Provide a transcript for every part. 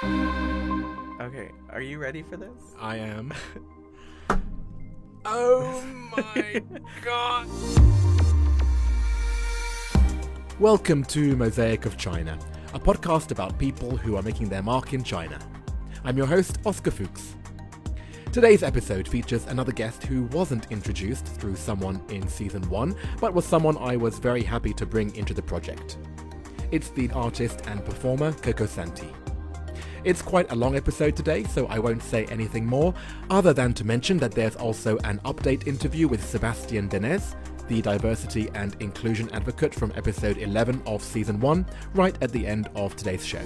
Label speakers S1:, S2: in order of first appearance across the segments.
S1: Okay, are you ready for this?
S2: I am. oh my god! Welcome to Mosaic of China, a podcast about people who are making their mark in China. I'm your host, Oscar Fuchs. Today's episode features another guest who wasn't introduced through someone in season 1, but was someone I was very happy to bring into the project. It's the artist and performer Coco Santi. It's quite a long episode today, so I won't say anything more, other than to mention that there's also an update interview with Sebastian Denez, the diversity and inclusion advocate from episode 11 of season 1, right at the end of today's show.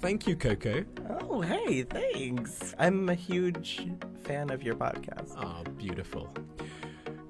S2: Thank you, Coco.
S1: Oh, hey, thanks. I'm a huge fan of your podcast.
S2: Ah, beautiful.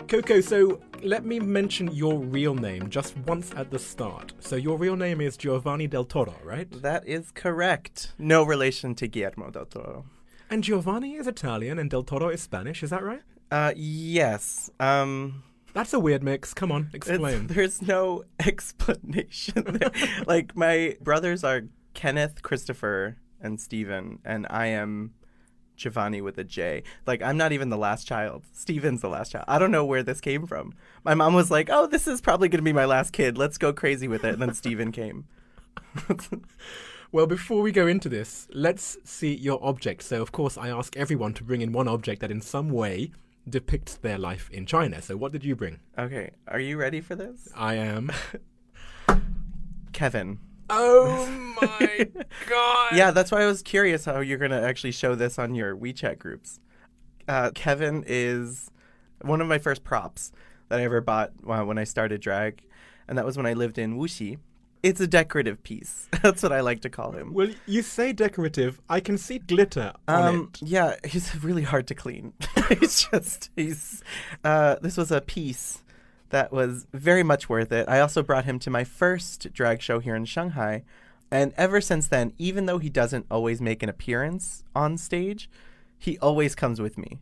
S2: Coco, so let me mention your real name just once at the start. So your real name is Giovanni del Toro, right?
S1: That is correct. No relation to Guillermo del Toro.
S2: And Giovanni is Italian and del Toro is Spanish, is that right?
S1: Uh, yes. Um,
S2: That's a weird mix. Come on, explain.
S1: there's no explanation. like my brothers are Kenneth, Christopher, and Stephen, and I am Giovanni with a J. Like I'm not even the last child. Steven's the last child. I don't know where this came from. My mom was like, "Oh, this is probably going to be my last kid. Let's go crazy with it." And then Steven came.
S2: Well, before we go into this, let's see your object. So, of course, I ask everyone to bring in one object that in some way depicts their life in China. So, what did you bring?
S1: Okay, are you ready for this?
S2: I am.
S1: Kevin.
S2: Oh my god!
S1: Yeah, that's why I was curious how you're going to actually show this on your WeChat groups. Uh, Kevin is one of my first props that I ever bought when I started drag, and that was when I lived in Wuxi. It's a decorative piece. That's what I like to call him.
S2: Well, you say decorative. I can see glitter on
S1: Um,
S2: it.
S1: yeah, he's really hard to clean. he's just he's. Uh, this was a piece that was very much worth it. I also brought him to my first drag show here in Shanghai, and ever since then, even though he doesn't always make an appearance on stage, he always comes with me.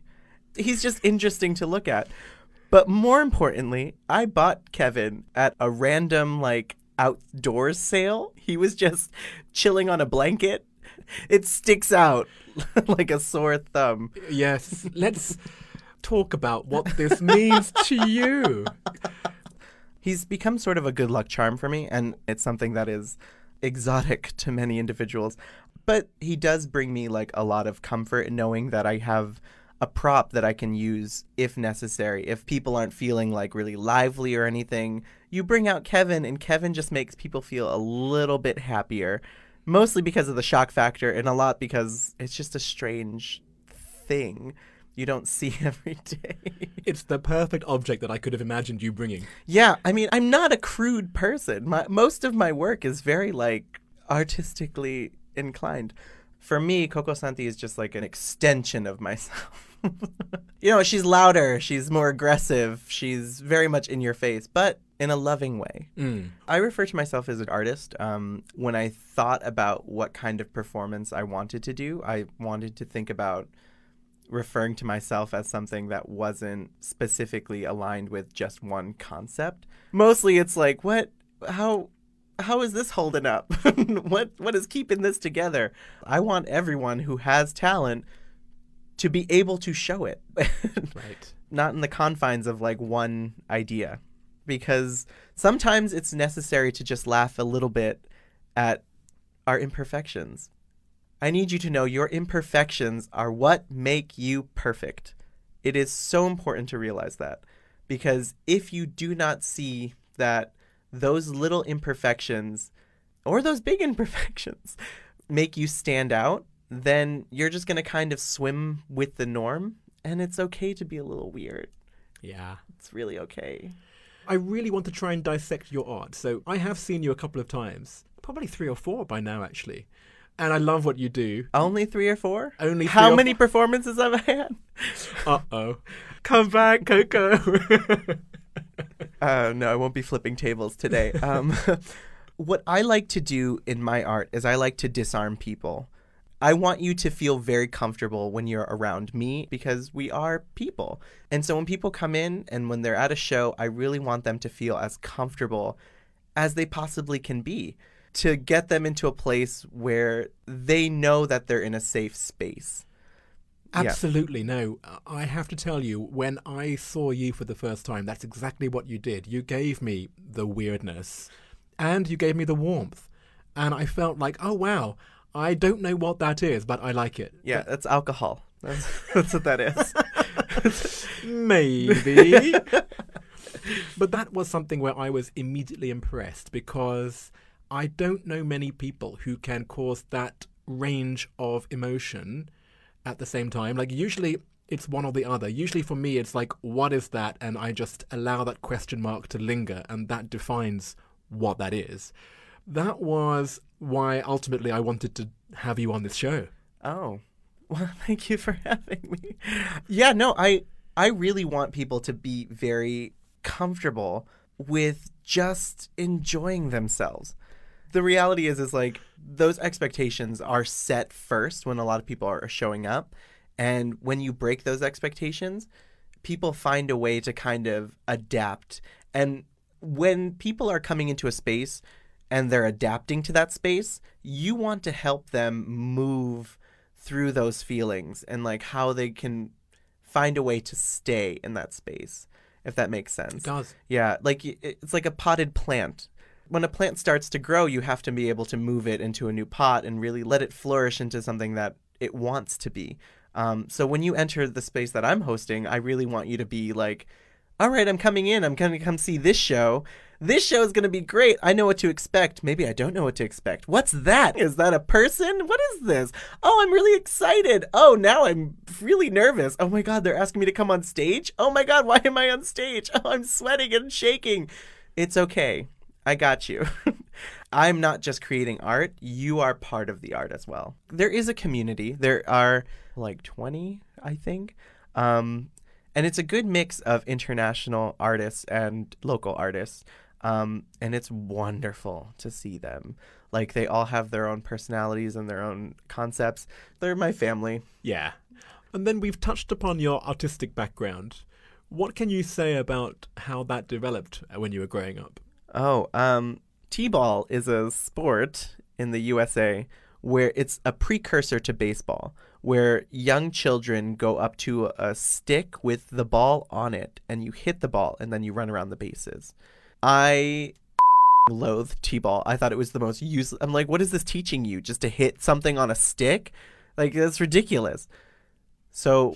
S1: He's just interesting to look at. But more importantly, I bought Kevin at a random like outdoors sale. He was just chilling on a blanket. It sticks out like a sore thumb.
S2: Yes, let's talk about what this means to you.
S1: He's become sort of a good luck charm for me, and it's something that is exotic to many individuals. But he does bring me like a lot of comfort knowing that I have a prop that I can use if necessary. If people aren't feeling like really lively or anything, you bring out Kevin, and Kevin just makes people feel a little bit happier. Mostly because of the shock factor, and a lot because it's just a strange thing you don't see every day.
S2: It's the perfect object that I could have imagined you bringing.
S1: Yeah, I mean, I'm not a crude person. My, most of my work is very like artistically inclined. For me, Coco Santi is just like an extension of myself. you know, she's louder, she's more aggressive, she's very much in your face, but in a loving way.
S2: Mm.
S1: I refer to myself as an artist. Um, when I thought about what kind of performance I wanted to do, I wanted to think about referring to myself as something that wasn't specifically aligned with just one concept. Mostly it's like, what how how is this holding up? what what is keeping this together? I want everyone who has talent to be able to show it.
S2: Right.
S1: Not in the confines of like one idea. Because sometimes it's necessary to just laugh a little bit at our imperfections. I need you to know your imperfections are what make you perfect. It is so important to realize that because if you do not see that those little imperfections or those big imperfections make you stand out, then you're just going to kind of swim with the norm and it's okay to be a little weird.
S2: Yeah.
S1: It's really okay.
S2: I really want to try and dissect your art. So I have seen you a couple of times, probably three or four by now, actually. And I love what you do.
S1: Only three or four?
S2: Only
S1: How many performances have I had?
S2: Uh oh. Come back, Coco.
S1: Uh, no, I won't be flipping tables today. Um, what I like to do in my art is I like to disarm people. I want you to feel very comfortable when you're around me because we are people. And so when people come in and when they're at a show, I really want them to feel as comfortable as they possibly can be. To get them into a place where they know that they're in a safe space. Yeah.
S2: Absolutely no. I have to tell you, when I saw you for the first time, that's exactly what you did. You gave me the weirdness and you gave me the warmth. And I felt like, oh wow, I don't know what that is, but I like it.
S1: Yeah, that's alcohol. That's, that's what that is.
S2: Maybe. but that was something where I was immediately impressed because I don't know many people who can cause that range of emotion at the same time. Like, usually it's one or the other. Usually for me, it's like, what is that? And I just allow that question mark to linger, and that defines what that is. That was why ultimately I wanted to have you on this show.
S1: Oh, well, thank you for having me. Yeah, no, I I really want people to be very comfortable with just enjoying themselves. The reality is is like those expectations are set first when a lot of people are showing up and when you break those expectations, people find a way to kind of adapt and when people are coming into a space and they're adapting to that space, you want to help them move through those feelings and like how they can find a way to stay in that space, if that makes sense.
S2: It does.
S1: Yeah, like it's like a potted plant. When a plant starts to grow, you have to be able to move it into a new pot and really let it flourish into something that it wants to be. Um, so when you enter the space that I'm hosting, I really want you to be like, all right, I'm coming in. I'm going to come see this show. This show is going to be great. I know what to expect. Maybe I don't know what to expect. What's that? Is that a person? What is this? Oh, I'm really excited. Oh, now I'm really nervous. Oh my God, they're asking me to come on stage. Oh my God, why am I on stage? Oh, I'm sweating and shaking. It's okay. I got you. I'm not just creating art, you are part of the art as well. There is a community. There are like 20, I think. Um, and it's a good mix of international artists and local artists. Um, and it's wonderful to see them. Like they all have their own personalities and their own concepts. They're my family.
S2: Yeah. And then we've touched upon your artistic background. What can you say about how that developed when you were growing up?
S1: Oh, um, T-ball is a sport in the USA where it's a precursor to baseball, where young children go up to a stick with the ball on it and you hit the ball and then you run around the bases. I loathe T-ball. I thought it was the most useless. I'm like, what is this teaching you? Just to hit something on a stick? Like that's ridiculous. So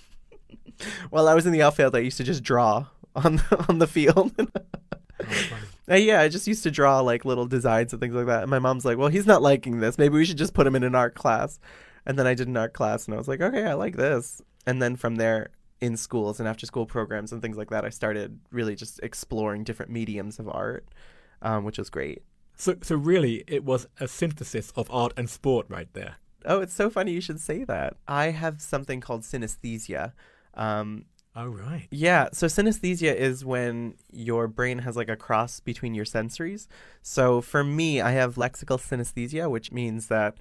S1: while I was in the outfield, I used to just draw on the, on the field. Uh, yeah, I just used to draw like little designs and things like that. And my mom's like, "Well, he's not liking this. Maybe we should just put him in an art class." And then I did an art class, and I was like, "Okay, I like this." And then from there, in schools and after school programs and things like that, I started really just exploring different mediums of art, um, which was great.
S2: So, so really, it was a synthesis of art and sport right there.
S1: Oh, it's so funny you should say that. I have something called synesthesia. Um,
S2: Oh, right.
S1: Yeah. So synesthesia is when your brain has like a cross between your sensories. So for me, I have lexical synesthesia, which means that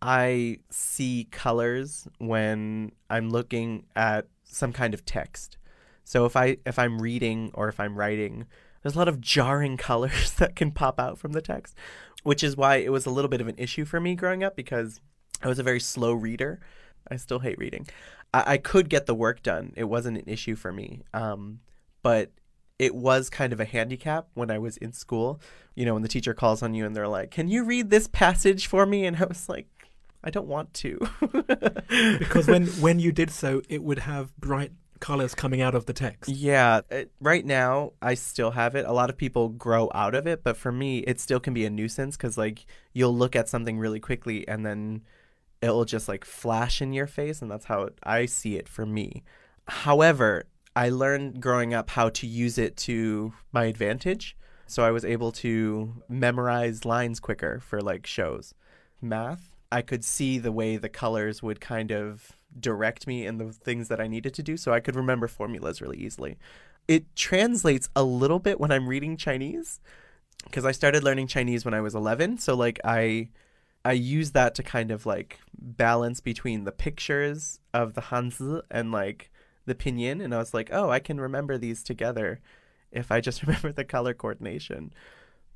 S1: I see colors when I'm looking at some kind of text. So if I if I'm reading or if I'm writing, there's a lot of jarring colors that can pop out from the text, which is why it was a little bit of an issue for me growing up because I was a very slow reader. I still hate reading. I, I could get the work done. It wasn't an issue for me. Um, but it was kind of a handicap when I was in school. You know, when the teacher calls on you and they're like, "Can you read this passage for me?" And I was like, "I don't want to."
S2: because when when you did so, it would have bright colors coming out of the text.
S1: Yeah, it, right now I still have it. A lot of people grow out of it, but for me, it still can be a nuisance because like you'll look at something really quickly and then it'll just like flash in your face and that's how it, I see it for me. However, I learned growing up how to use it to my advantage. So I was able to memorize lines quicker for like shows. Math, I could see the way the colors would kind of direct me in the things that I needed to do so I could remember formulas really easily. It translates a little bit when I'm reading Chinese because I started learning Chinese when I was 11, so like I I use that to kind of like balance between the pictures of the Hanzi and like the pinyin. And I was like, oh, I can remember these together if I just remember the color coordination.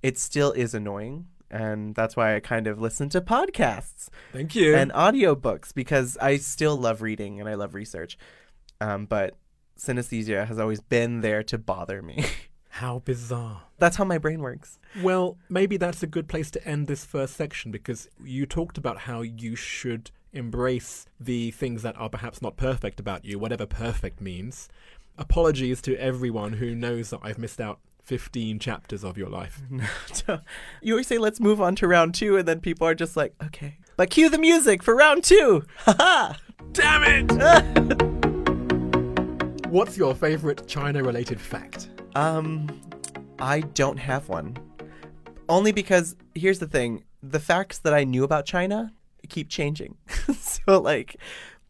S1: It still is annoying and that's why I kind of listen to podcasts
S2: Thank you.
S1: and audiobooks because I still love reading and I love research. Um, but synesthesia has always been there to bother me.
S2: How bizarre.
S1: that's how my brain works.
S2: Well, maybe that's a good place to end this first section because you talked about how you should embrace the things that are perhaps not perfect about you, whatever perfect means. Apologies to everyone who knows that I've missed out 15 chapters of your life.
S1: You always say, let's move on to round two, and then people are just like, okay. But cue the music for round two. Ha Ha
S2: Damn it! What's your favorite China related fact?
S1: Um, I don't have one. Only because here's the thing: the facts that I knew about China keep changing. so like,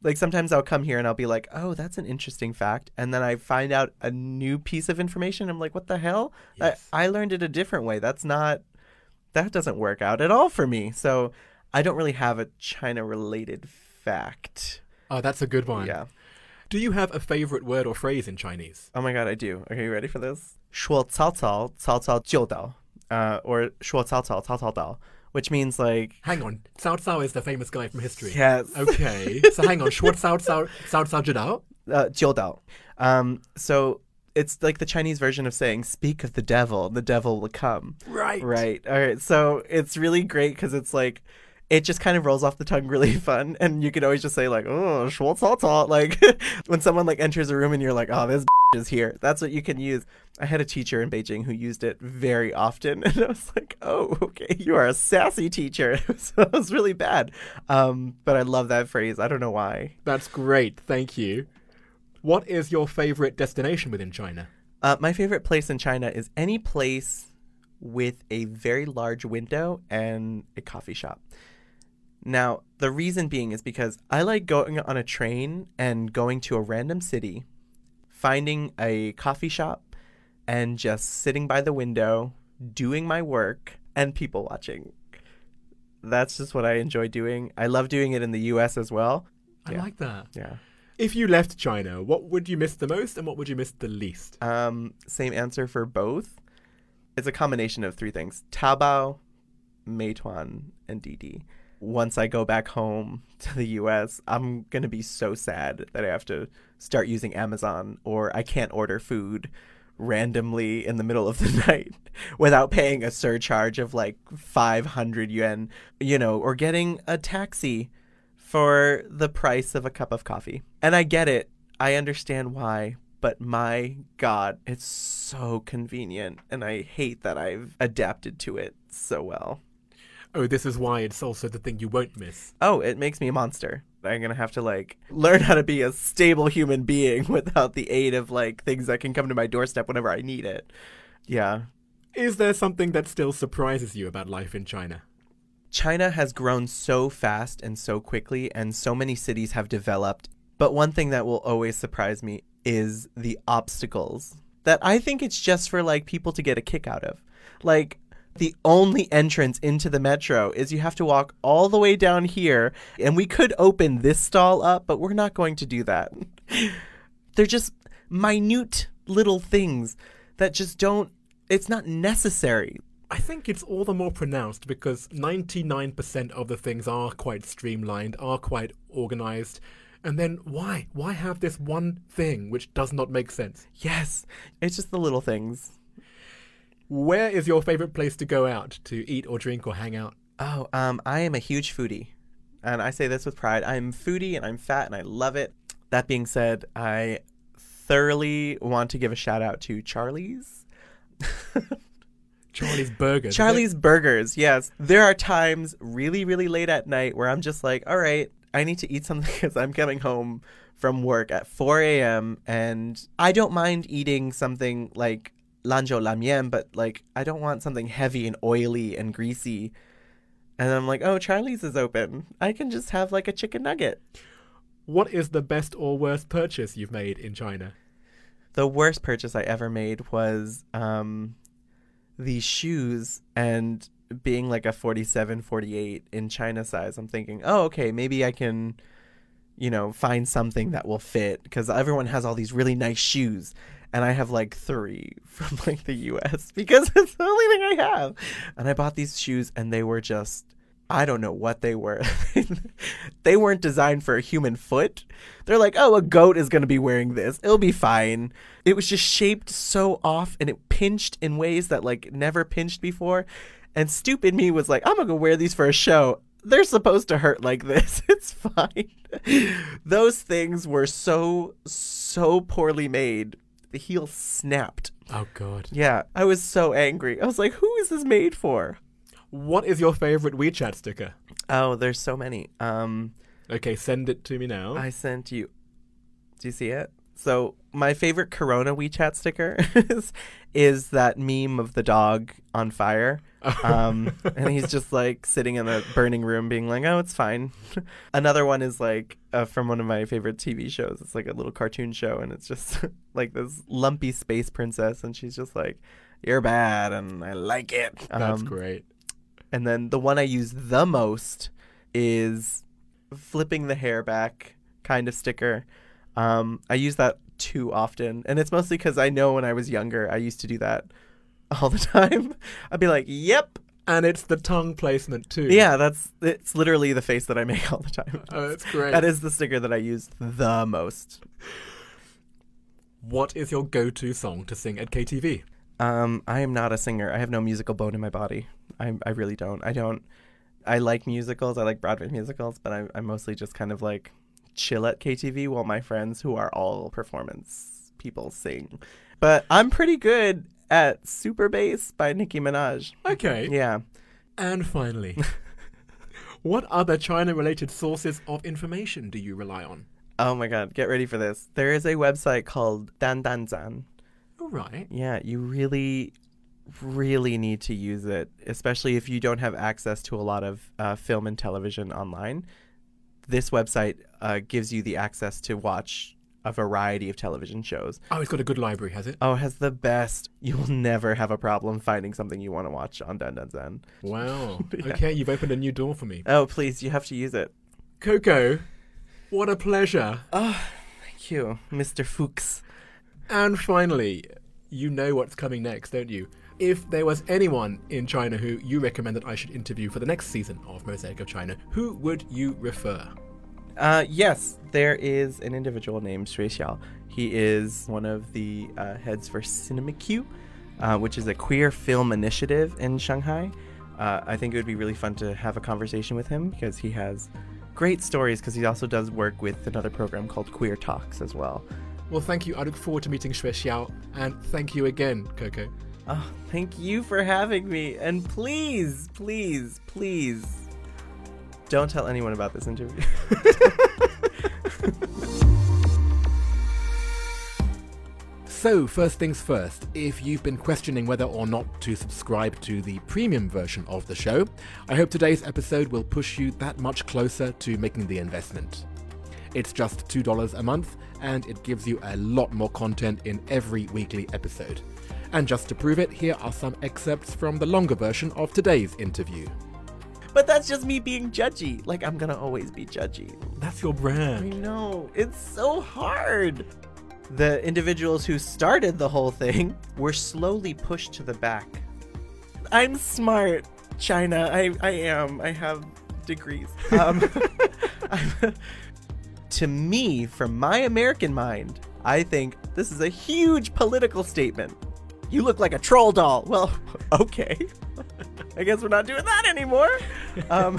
S1: like sometimes I'll come here and I'll be like, "Oh, that's an interesting fact," and then I find out a new piece of information. I'm like, "What the hell?
S2: Yes.
S1: I, I learned it a different way. That's not. That doesn't work out at all for me." So I don't really have a China-related fact.
S2: Oh, that's a good one.
S1: Yeah.
S2: Do you have a favorite word or phrase in Chinese?
S1: Oh my god, I do. Okay, you ready for this? 说曹操,曹操就到, uh, or 说曹操,曹操到, which means like
S2: Hang on, Cao Cao is the famous guy from history.
S1: yes,
S2: Okay, so hang on, 说 Cao Cao Cao Cao 知道?
S1: uh, 就到. Um, so it's like the Chinese version of saying "Speak of the devil, the devil will come."
S2: Right.
S1: Right. All right. So it's really great because it's like. it just kind of rolls off the tongue really fun. And you can always just say, like, oh, Schwartzalter. Like, when someone like enters a room and you're like, oh, this is here. That's what you can use. I had a teacher in Beijing who used it very often. And I was like, oh, okay, you are a sassy teacher. so it was really bad. Um, but I love that phrase. I don't know why.
S2: That's great. Thank you. What is your favorite destination within China?
S1: Uh, my favorite place in China is any place with a very large window and a coffee shop. Now, the reason being is because I like going on a train and going to a random city, finding a coffee shop, and just sitting by the window, doing my work, and people watching. That's just what I enjoy doing. I love doing it in the US as well.
S2: I
S1: Yeah.
S2: like that.
S1: Yeah.
S2: If you left China, what would you miss the most and what would you miss the least?
S1: Um, same answer for both. It's a combination of three things: Taobao, Meituan, and Didi. Once I go back home to the U.S., I'm gonna be so sad that I have to start using Amazon or I can't order food randomly in the middle of the night without paying a surcharge of like 500 yuan, you know, or getting a taxi for the price of a cup of coffee. And I get it. I understand why, but my god, it's so convenient and I hate that I've adapted to it so well.
S2: Oh, this is why it's also the thing you won't miss.
S1: Oh, it makes me a monster. I'm going to have to like learn how to be a stable human being without the aid of like things that can come to my doorstep whenever I need it. Yeah.
S2: Is there something that still surprises you about life in China?
S1: China has grown so fast and so quickly, and so many cities have developed. But one thing that will always surprise me is the obstacles that I think it's just for like people to get a kick out of. Like, the only entrance into the metro is you have to walk all the way down here, and we could open this stall up, but we're not going to do that. They're just minute little things that just don't, it's not necessary.
S2: I think it's all the more pronounced because 99% of the things are quite streamlined, are quite organized. And then why? Why have this one thing which does not make sense?
S1: Yes, it's just the little things.
S2: Where is your favorite place to go out to eat or drink or hang out?
S1: Oh, um, I am a huge foodie. And I say this with pride. I'm foodie and I'm fat and I love it. That being said, I thoroughly want to give a shout out to Charlie's.
S2: Charlie's Burgers.
S1: Charlie's Burgers, yes. There are times really, really late at night where I'm just like, all right, I need to eat something because I'm coming home from work at 4 a.m. and I don't mind eating something like lanzhou lamien, but like I don't want something heavy and oily and greasy. And I'm like, oh, Charlie's is open. I can just have like a chicken nugget.
S2: What is the best or worst purchase you've made in China?
S1: The worst purchase I ever made was um, these shoes and being like a 47, 48 in China size. I'm thinking, oh, okay, maybe I can, you know, find something that will fit because everyone has all these really nice shoes. And I have like three from like the US because it's the only thing I have. And I bought these shoes and they were just I don't know what they were. they weren't designed for a human foot. They're like, oh, a goat is going to be wearing this. It'll be fine. It was just shaped so off and it pinched in ways that like never pinched before. And stupid me was like, I'm going to wear these for a show. They're supposed to hurt like this. It's fine. Those things were so, so poorly made. The heel snapped.
S2: Oh god.
S1: Yeah, I was so angry. I was like, who is this made for?
S2: What is your favorite WeChat sticker?
S1: Oh, there's so many. Um,
S2: Okay, send it to me now.
S1: I sent you. Do you see it? So my favorite Corona WeChat sticker is, is that meme of the dog on fire. Um, and he's just like sitting in the burning room, being like, "Oh, it's fine." Another one is like uh, from one of my favorite TV shows. It's like a little cartoon show, and it's just like this lumpy space princess, and she's just like, "You're bad, and I like it."
S2: That's
S1: Um,
S2: great.
S1: and then the one I use the most is flipping the hair back kind of sticker. Um, I use that too often, and it's mostly because I know when I was younger, I used to do that all the time. I'd be like, "Yep,
S2: And it's the tongue placement too.
S1: yeah, that's it's literally the face that I make all the time."
S2: Oh, that's great.
S1: That is the sticker that I use the most.
S2: What is your go-to song to sing at KTV?
S1: Um, I am not a singer. I have no musical bone in my body. I I really don't. I don't. I like musicals. I like Broadway musicals, but I, I'm mostly just kind of like chill at KTV while my friends, who are all performance people, sing. But I'm pretty good at Super Bass by Nicki Minaj.
S2: Okay.
S1: Yeah.
S2: And finally, what other China-related sources of information do you rely on?
S1: Oh my God, get ready for this. There is a website called Dan Dan Zan.
S2: All right.
S1: Yeah, you really, really need to use it, especially if you don't have access to a lot of uh, film and television online. This website uh, gives you the access to watch a variety of television shows.
S2: Oh, it's got a good library, has it?
S1: Oh, it has the best. You will never have a problem finding something you want to watch on Dan Dan Zan.
S2: Wow.
S1: Yeah.
S2: Okay, you've opened a new door for me.
S1: Oh, please, you have to use it.
S2: Coco, what a pleasure.
S1: Oh, thank you, Mr. Fuchs.
S2: And finally, you know what's coming next, don't you? If there was anyone in China who you recommend that I should interview for the next season of Mosaic of China, who would you refer?
S1: Uh, yes, there is an individual named Xue Xiao. He is one of the uh, heads for CinemaQ, uh, which is a queer film initiative in Shanghai. Uh, I think it would be really fun to have a conversation with him because he has great stories. Because he also does work with another program called Queer Talks as well.
S2: Well, thank you. I look forward to meeting Xue Xiao, and thank you again, Coco.
S1: Oh, thank you for having me, and please, please, please, don't tell anyone about this interview.
S2: So, first things first, if you've been questioning whether or not to subscribe to the premium version of the show, I hope today's episode will push you that much closer to making the investment. It's just $2 a month, and it gives you a lot more content in every weekly episode. And just to prove it, here are some excerpts from the longer version of today's interview.
S1: But that's just me being judgy. Like I'm gonna always be judgy.
S2: That's your brand.
S1: I
S2: brand.
S1: know. It's so hard. The individuals who started the whole thing were slowly pushed to the back. I'm smart, China. I, I am. I have degrees. Um, I'm- to me, from my American mind, I think this is a huge political statement. You look like a troll doll. Well, okay. I guess we're not doing that anymore. Um,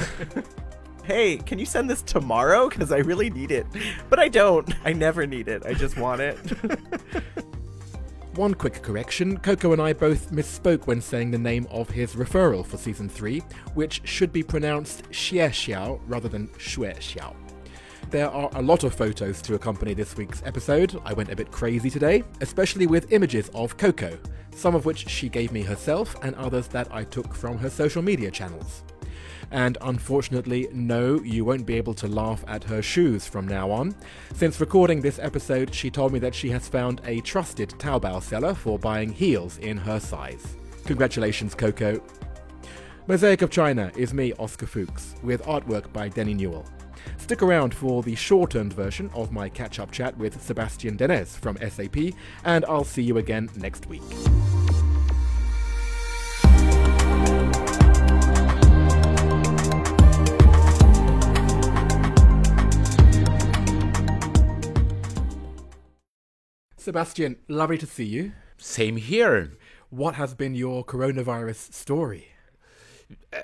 S1: hey, can you send this tomorrow? Because I really need it. But I don't. I never need it. I just want it.
S2: One quick correction Coco and I both misspoke when saying the name of his referral for season 3, which should be pronounced Xie Xiao rather than Xue Xiao. There are a lot of photos to accompany this week's episode. I went a bit crazy today, especially with images of Coco, some of which she gave me herself and others that I took from her social media channels. And unfortunately, no, you won't be able to laugh at her shoes from now on. Since recording this episode, she told me that she has found a trusted Taobao seller for buying heels in her size. Congratulations, Coco. Mosaic of China is me, Oscar Fuchs, with artwork by Denny Newell. Stick around for the shortened version of my catch up chat with Sebastian Denez from SAP, and I'll see you again next week. Sebastian, lovely to see you.
S3: Same here.
S2: What has been your coronavirus story?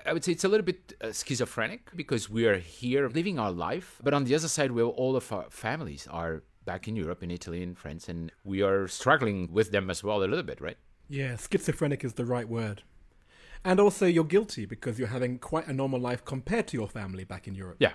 S3: I would say it's a little bit uh, schizophrenic because we are here living our life, but on the other side, where all of our families are back in Europe, in Italy, in France, and we are struggling with them as well a little bit, right?
S2: Yeah, schizophrenic is the right word. And also, you're guilty because you're having quite a normal life compared to your family back in Europe.
S3: Yeah.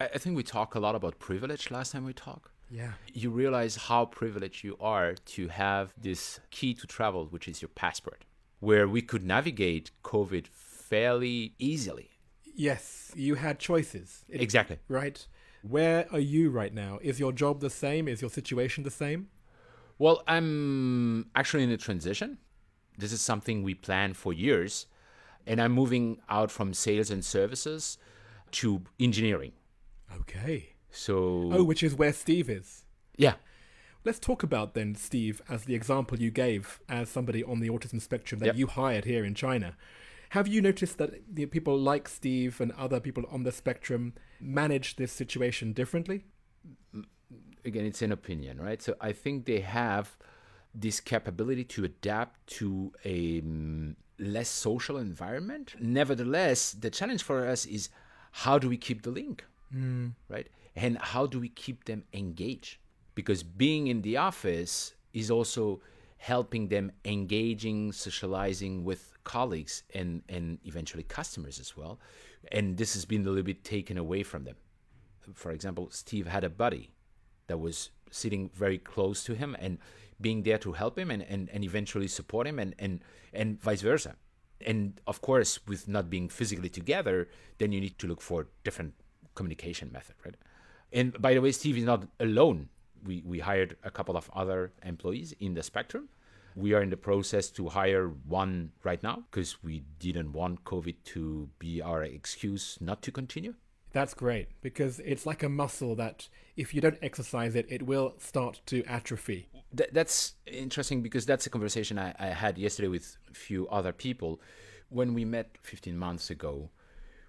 S3: I, I think we talked a lot about privilege last time we talked.
S2: Yeah.
S3: You realize how privileged you are to have this key to travel, which is your passport, where we could navigate COVID fairly easily.
S2: Yes, you had choices. It-
S3: Exactly.
S2: Right? Where are you right now? Is your job the same? Is your situation the same?
S3: Well, I'm actually in a transition. This is something we planned for years, and I'm moving out from sales and services to engineering.
S2: Okay.
S3: So,
S2: Oh, which is where Steve is.
S3: yeah,
S2: Let's talk about then Steve as the example you gave as somebody on the autism spectrum that
S3: Yep.
S2: you hired here in China. Have you noticed that the people like Steve and other people on the spectrum manage this situation differently?
S3: again, it's an opinion, right? So I think they have this capability to adapt to a mm, less social environment. Nevertheless, the challenge for us is how do we keep the link, right? And how do we keep them engaged? Because being in the office is also helping them engaging, socializing with colleagues and, and eventually customers as well. And this has been a little bit taken away from them. For example, Steve had a buddy that was sitting very close to him and being there to help him and, and, and eventually support him and, and, and vice versa. And of course, with not being physically together, then you need to look for different communication method, right? And by the way, Steve is not alone. We, we hired a couple of other employees in the spectrum. We are in the process to hire one right now because we didn't want COVID to be our excuse not to continue.
S2: That's great because it's like a muscle that if you don't exercise it, it will start to atrophy.
S3: Th- that's interesting because that's a conversation I, I had yesterday with a few other people. When we met 15 months ago,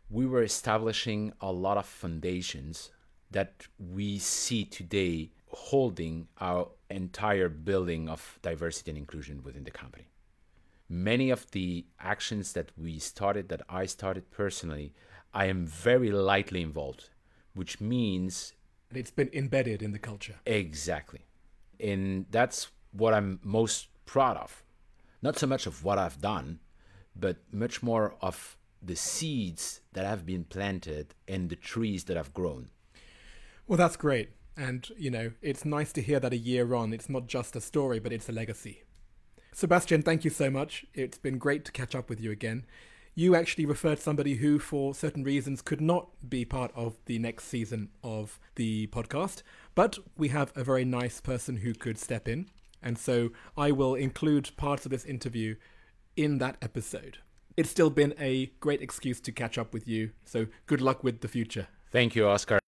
S3: we were establishing a lot of foundations that we see today holding our entire building of diversity and inclusion within the company. Many of the actions that we started, that I started personally, I am very lightly involved, which means
S2: And it's been embedded in the culture.
S3: Exactly. And that's what I'm most proud of. Not so much of what I've done, but much more of the seeds that have been planted and the trees that have grown.
S2: Well, that's great. And, you know, it's nice to hear that a year on, it's not just a story, but it's a legacy. Sebastian, thank you so much. It's been great to catch up with you again. You actually referred somebody who, for certain reasons, could not be part of the next season of the podcast, but we have a very nice person who could step in. And so I will include parts of this interview in that episode. It's still been a great excuse to catch up with you, so good luck with the future.
S3: Thank you, Oscar.